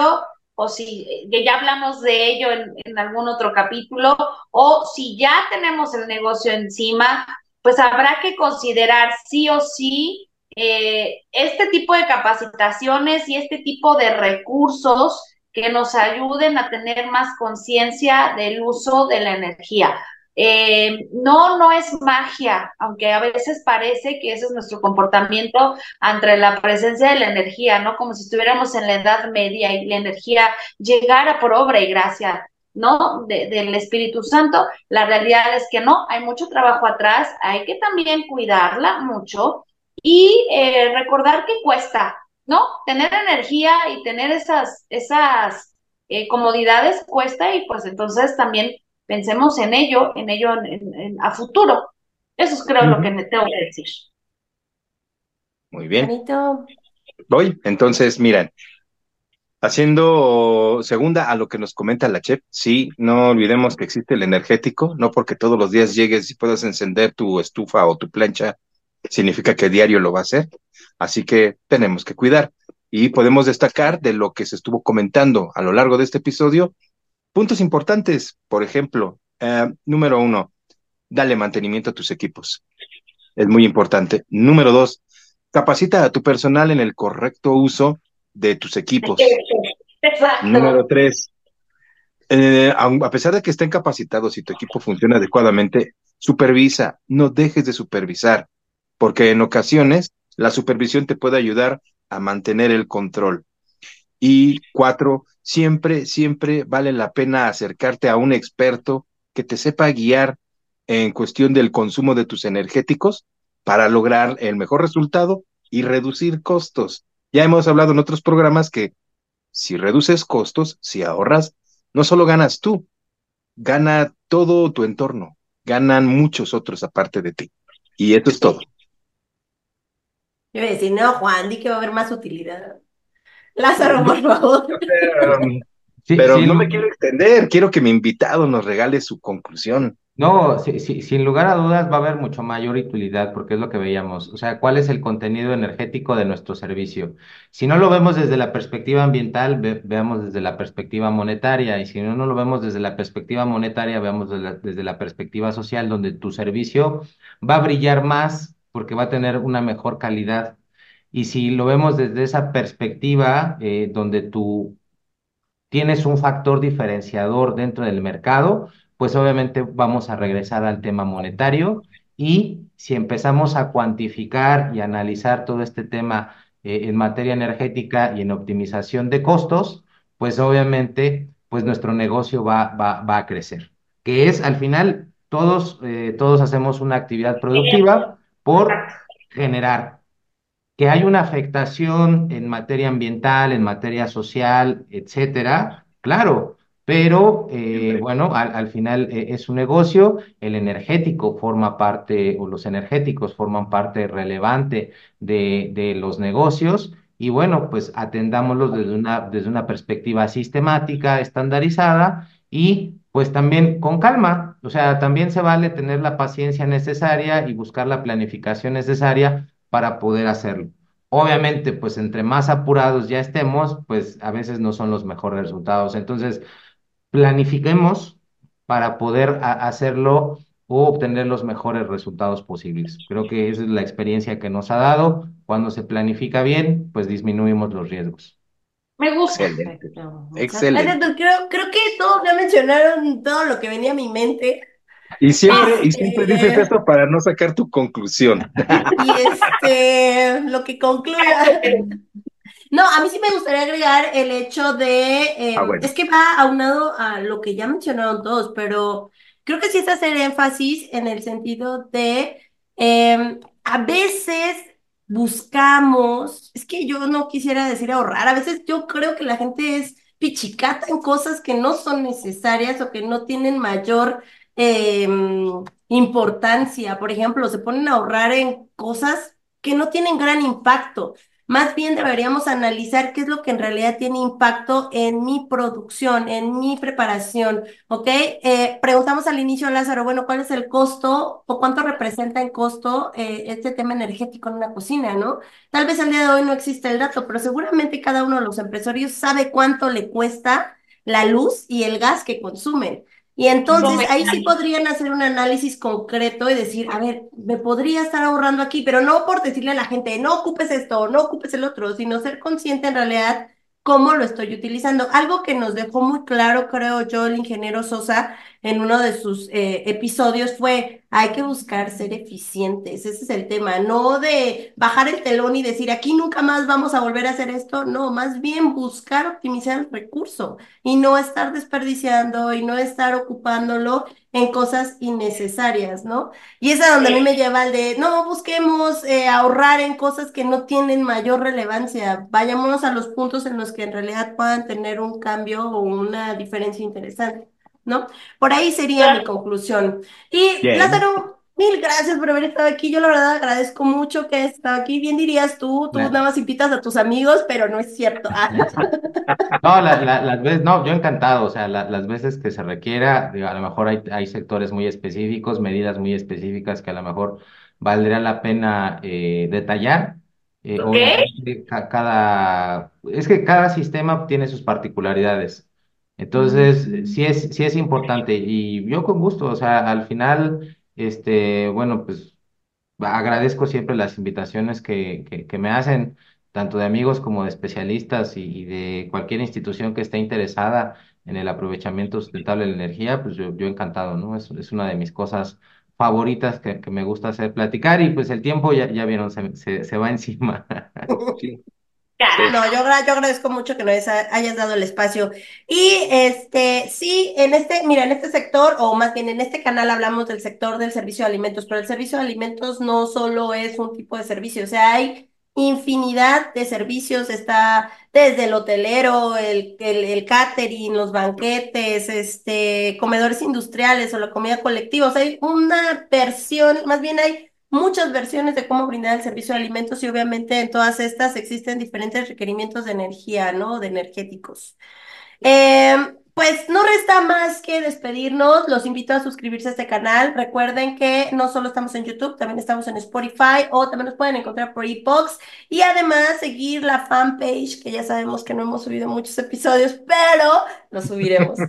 o si ya hablamos de ello en, en algún otro capítulo, o si ya tenemos el negocio encima, pues habrá que considerar sí o sí eh, este tipo de capacitaciones y este tipo de recursos que nos ayuden a tener más conciencia del uso de la energía. Eh, no, no es magia, aunque a veces parece que ese es nuestro comportamiento ante la presencia de la energía, ¿no? Como si estuviéramos en la Edad Media y la energía llegara por obra y gracia, ¿no? del Espíritu Santo. La realidad es que no, hay mucho trabajo atrás, hay que también cuidarla mucho y eh, recordar que cuesta, ¿no? Tener energía y tener esas, esas eh, comodidades cuesta y pues entonces también pensemos en ello, en ello a futuro. Eso es creo lo que me tengo que decir. Muy bien. Voy, entonces, miren, haciendo segunda a lo que nos comenta la chef, sí, no olvidemos que existe el energético, no porque todos los días llegues y puedas encender tu estufa o tu plancha significa que diario lo va a hacer. Así que tenemos que cuidar. Y podemos destacar de lo que se estuvo comentando a lo largo de este episodio, puntos importantes. Por ejemplo, eh, número uno, dale mantenimiento a tus equipos. Es muy importante. Número dos, capacita a tu personal en el correcto uso de tus equipos. Número tres, eh, a pesar de que estén capacitados y tu equipo funciona adecuadamente, supervisa, no dejes de supervisar porque en ocasiones la supervisión te puede ayudar a mantener el control. Y cuatro, siempre, siempre vale la pena acercarte a un experto que te sepa guiar en cuestión del consumo de tus energéticos para lograr el mejor resultado y reducir costos. Ya hemos hablado en otros programas que si reduces costos, si ahorras, no solo ganas tú, gana todo tu entorno, ganan muchos otros aparte de ti. Y esto es todo. Yo voy a decir, no, Juan, di que va a haber más utilidad. Lázaro, por favor. Pero, no me quiero extender, quiero que mi invitado nos regale su conclusión. No, sin lugar a dudas va a haber mucho mayor utilidad porque es lo que veíamos. O sea, ¿cuál es el contenido energético de nuestro servicio? Si no lo vemos desde la perspectiva ambiental, veamos desde la perspectiva monetaria. Y si no, no lo vemos desde la perspectiva monetaria, veamos desde la, perspectiva social, donde tu servicio va a brillar más porque va a tener una mejor calidad. Y si lo vemos desde esa perspectiva, eh, donde tú tienes un factor diferenciador dentro del mercado, pues obviamente vamos a regresar al tema monetario y si empezamos a cuantificar y analizar todo este tema eh, en materia energética y en optimización de costos, pues obviamente pues nuestro negocio va, va, va a crecer. Que es al final todos, eh, todos hacemos una actividad productiva por generar. Que hay una afectación en materia ambiental, en materia social, etcétera, claro, pero eh, bueno, al, final eh, es un negocio, el energético forma parte, o los energéticos forman parte relevante de, de los negocios, y bueno, pues atendámoslos desde una, desde una perspectiva sistemática, estandarizada, y pues también con calma, o sea, también se vale tener la paciencia necesaria y buscar la planificación necesaria para poder hacerlo. Obviamente, pues entre más apurados ya estemos, pues a veces no son los mejores resultados. Entonces, planifiquemos para poder hacerlo o obtener los mejores resultados posibles. Creo que esa es la experiencia que nos ha dado. Cuando se planifica bien, pues disminuimos los riesgos. Me gusta. Excelente. Creo, creo que todos ya mencionaron todo lo que venía a mi mente. Y siempre, y siempre dices este, esto para no sacar tu conclusión. Y este, lo que concluya no, a mí sí me gustaría agregar el hecho de, eh, ah, es que va aunado a lo que ya mencionaron todos, pero creo que sí es hacer énfasis en el sentido de, em, a veces buscamos, es que yo no quisiera decir ahorrar, a veces yo creo que la gente es pichicata en cosas que no son necesarias o que no tienen mayor em, importancia. Por ejemplo, se ponen a ahorrar en cosas que no tienen gran impacto. Más bien deberíamos analizar qué es lo que en realidad tiene impacto en mi producción, en mi preparación, ¿ok? Eh, preguntamos al inicio, Lázaro, bueno, ¿cuál es el costo o cuánto representa en costo eh, este tema energético en una cocina, ¿no? Tal vez al día de hoy no existe el dato, pero seguramente cada uno de los empresarios sabe cuánto le cuesta la luz y el gas que consumen. Y entonces ahí sí podrían hacer un análisis concreto y decir, a ver, me podría estar ahorrando aquí, pero no por decirle a la gente, no ocupes esto, no ocupes el otro, sino ser consciente en realidad cómo lo estoy utilizando. Algo que nos dejó muy claro, creo yo, el ingeniero Sosa en uno de sus eh, episodios fue, hay que buscar ser eficientes, ese es el tema, no de bajar el telón y decir, aquí nunca más vamos a volver a hacer esto, no, más bien buscar optimizar el recurso y no estar desperdiciando y no estar ocupándolo en cosas innecesarias, ¿no? Y es a donde a mí me lleva el de, no, busquemos eh, ahorrar en cosas que no tienen mayor relevancia, vayámonos a los puntos en los que en realidad puedan tener un cambio o una diferencia interesante, ¿no? Por ahí sería mi conclusión. Y Lázaro, Mil gracias por haber estado aquí. Yo la verdad agradezco mucho que hayas estado aquí. Bien dirías tú, tú nada más invitas a tus amigos, pero no es cierto. Ah. no, las veces, no, yo encantado. O sea, las veces que se requiera, a lo mejor hay, hay sectores muy específicos, medidas muy específicas que a lo mejor valdría la pena eh, detallar. Eh, cada, es que cada sistema tiene sus particularidades. Entonces, sí es, sí es importante y yo con gusto, o sea, al final este, bueno, pues agradezco siempre las invitaciones que, que, me hacen, tanto de amigos como de especialistas y, de cualquier institución que esté interesada en el aprovechamiento sustentable de la energía, pues yo, yo encantado, ¿no? Es, es una de mis cosas favoritas que, que me gusta hacer platicar y pues el tiempo ya, ya vieron, se, se, se va encima. No, yo, yo agradezco mucho que nos hayas dado el espacio. Y este, sí, en este, mira, en este sector, o más bien en este canal hablamos del sector del servicio de alimentos, pero el servicio de alimentos no solo es un tipo de servicio, o sea, hay infinidad de servicios, está desde el hotelero, el, el, el catering, los banquetes, este, comedores industriales o la comida colectiva, o sea, hay una versión, más bien hay muchas versiones de cómo brindar el servicio de alimentos y obviamente en todas estas existen diferentes requerimientos de energía, ¿no? De energéticos. Em, pues no resta más que despedirnos. Los invito a suscribirse a este canal. Recuerden que no solo estamos en YouTube, también estamos en Spotify o también nos pueden encontrar por ePox. Y además seguir la fanpage, que ya sabemos que no hemos subido muchos episodios, pero lo subiremos.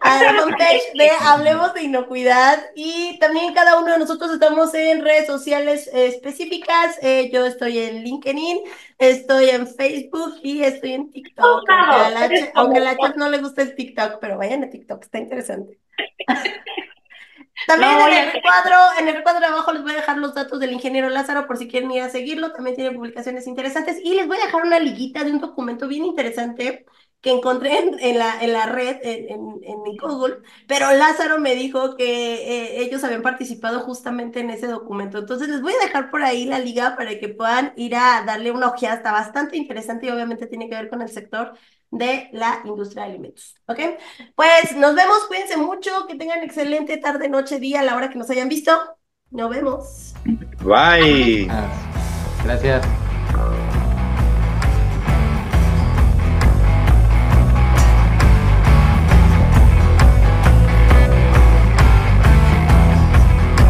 a la fanpage de Hablemos de Inocuidad. Y también cada uno de nosotros estamos en redes sociales específicas. Eh, yo estoy en LinkedIn, estoy en Facebook y estoy en TikTok. Aunque a la, chat no le gusta el TikTok, pero vayan a TikTok, está interesante. También en el recuadro, en el recuadro de abajo les voy a dejar los datos del ingeniero Lázaro por si quieren ir a seguirlo. También tiene publicaciones interesantes. Y les voy a dejar una liguita de un documento bien interesante que encontré en, la, en la red, en, en, Google, pero Lázaro me dijo que eh, ellos habían participado justamente en ese documento. Entonces les voy a dejar por ahí la liga para que puedan ir a darle una ojeada. Está bastante interesante y obviamente tiene que ver con el sector de la industria de alimentos. ¿Ok? Pues nos vemos, cuídense mucho, que tengan excelente tarde, noche, día, a la hora que nos hayan visto. Nos vemos. Bye. Gracias.